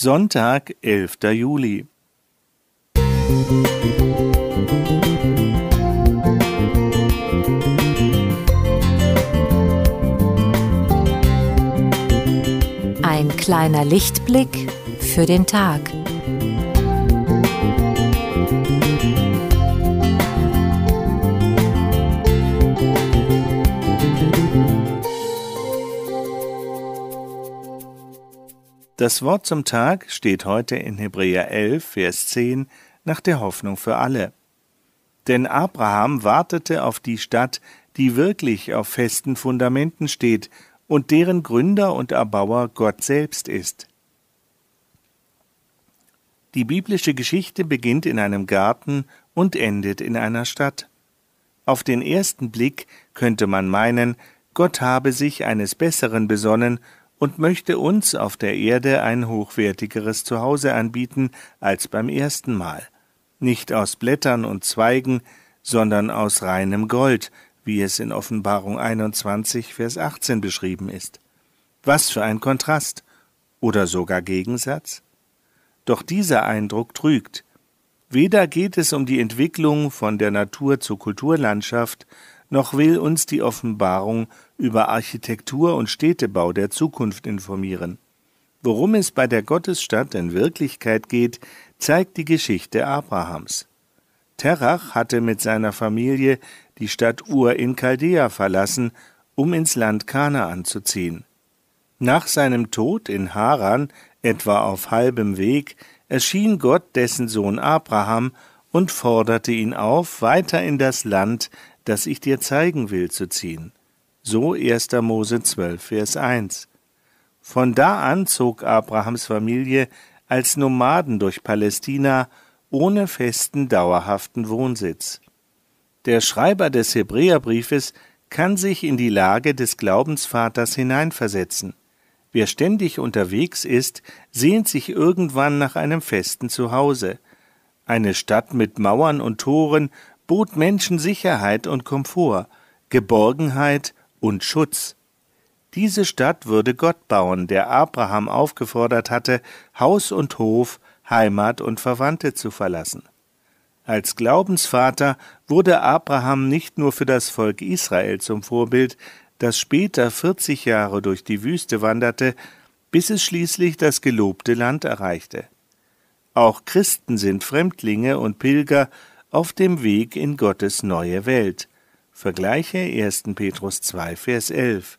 Sonntag, 11. Juli. Ein kleiner Lichtblick für den Tag. Das Wort zum Tag steht heute in Hebräer 11, Vers 10 nach der Hoffnung für alle. Denn Abraham wartete auf die Stadt, die wirklich auf festen Fundamenten steht und deren Gründer und Erbauer Gott selbst ist. Die biblische Geschichte beginnt in einem Garten und endet in einer Stadt. Auf den ersten Blick könnte man meinen, Gott habe sich eines Besseren besonnen und möchte uns auf der Erde ein hochwertigeres Zuhause anbieten als beim ersten Mal. Nicht aus Blättern und Zweigen, sondern aus reinem Gold, wie es in Offenbarung 21, Vers 18 beschrieben ist. Was für ein Kontrast oder sogar Gegensatz? Doch dieser Eindruck trügt. Weder geht es um die Entwicklung von der Natur zur Kulturlandschaft, noch will uns die Offenbarung über Architektur und Städtebau der Zukunft informieren. Worum es bei der Gottesstadt in Wirklichkeit geht, zeigt die Geschichte Abrahams. Terach hatte mit seiner Familie die Stadt Ur in Chaldea verlassen, um ins Land Kanaan zu ziehen. Nach seinem Tod in Haran, etwa auf halbem Weg, erschien Gott dessen Sohn Abraham und forderte ihn auf, weiter in das Land, das ich dir zeigen will, zu ziehen. So 1. Mose 12, Vers 1. Von da an zog Abrahams Familie als Nomaden durch Palästina ohne festen, dauerhaften Wohnsitz. Der Schreiber des Hebräerbriefes kann sich in die Lage des Glaubensvaters hineinversetzen. Wer ständig unterwegs ist, sehnt sich irgendwann nach einem festen Zuhause. Eine Stadt mit Mauern und Toren bot Menschen Sicherheit und Komfort, Geborgenheit und Schutz. Diese Stadt würde Gott bauen, der Abraham aufgefordert hatte, Haus und Hof, Heimat und Verwandte zu verlassen. Als Glaubensvater wurde Abraham nicht nur für das Volk Israel zum Vorbild, das später vierzig Jahre durch die Wüste wanderte, bis es schließlich das gelobte Land erreichte. Auch Christen sind Fremdlinge und Pilger auf dem Weg in Gottes neue Welt. Vergleiche 1. Petrus 2, Vers 11.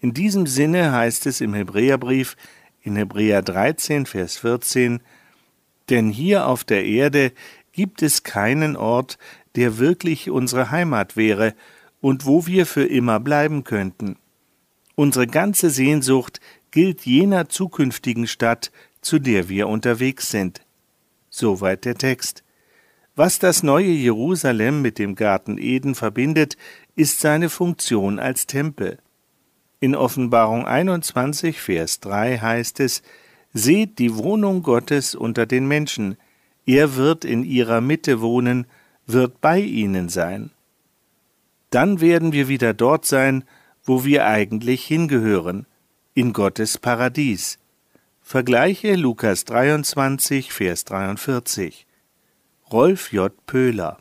In diesem Sinne heißt es im Hebräerbrief in Hebräer 13, Vers 14, denn hier auf der Erde gibt es keinen Ort, der wirklich unsere Heimat wäre und wo wir für immer bleiben könnten. Unsere ganze Sehnsucht gilt jener zukünftigen Stadt, zu der wir unterwegs sind. Soweit der Text. Was das neue Jerusalem mit dem Garten Eden verbindet, ist seine Funktion als Tempel. In Offenbarung 21, Vers 3 heißt es, Seht die Wohnung Gottes unter den Menschen, er wird in ihrer Mitte wohnen, wird bei ihnen sein. Dann werden wir wieder dort sein, wo wir eigentlich hingehören, in Gottes Paradies. Vergleiche Lukas 23, Vers 43. Rolf J. Pöhler.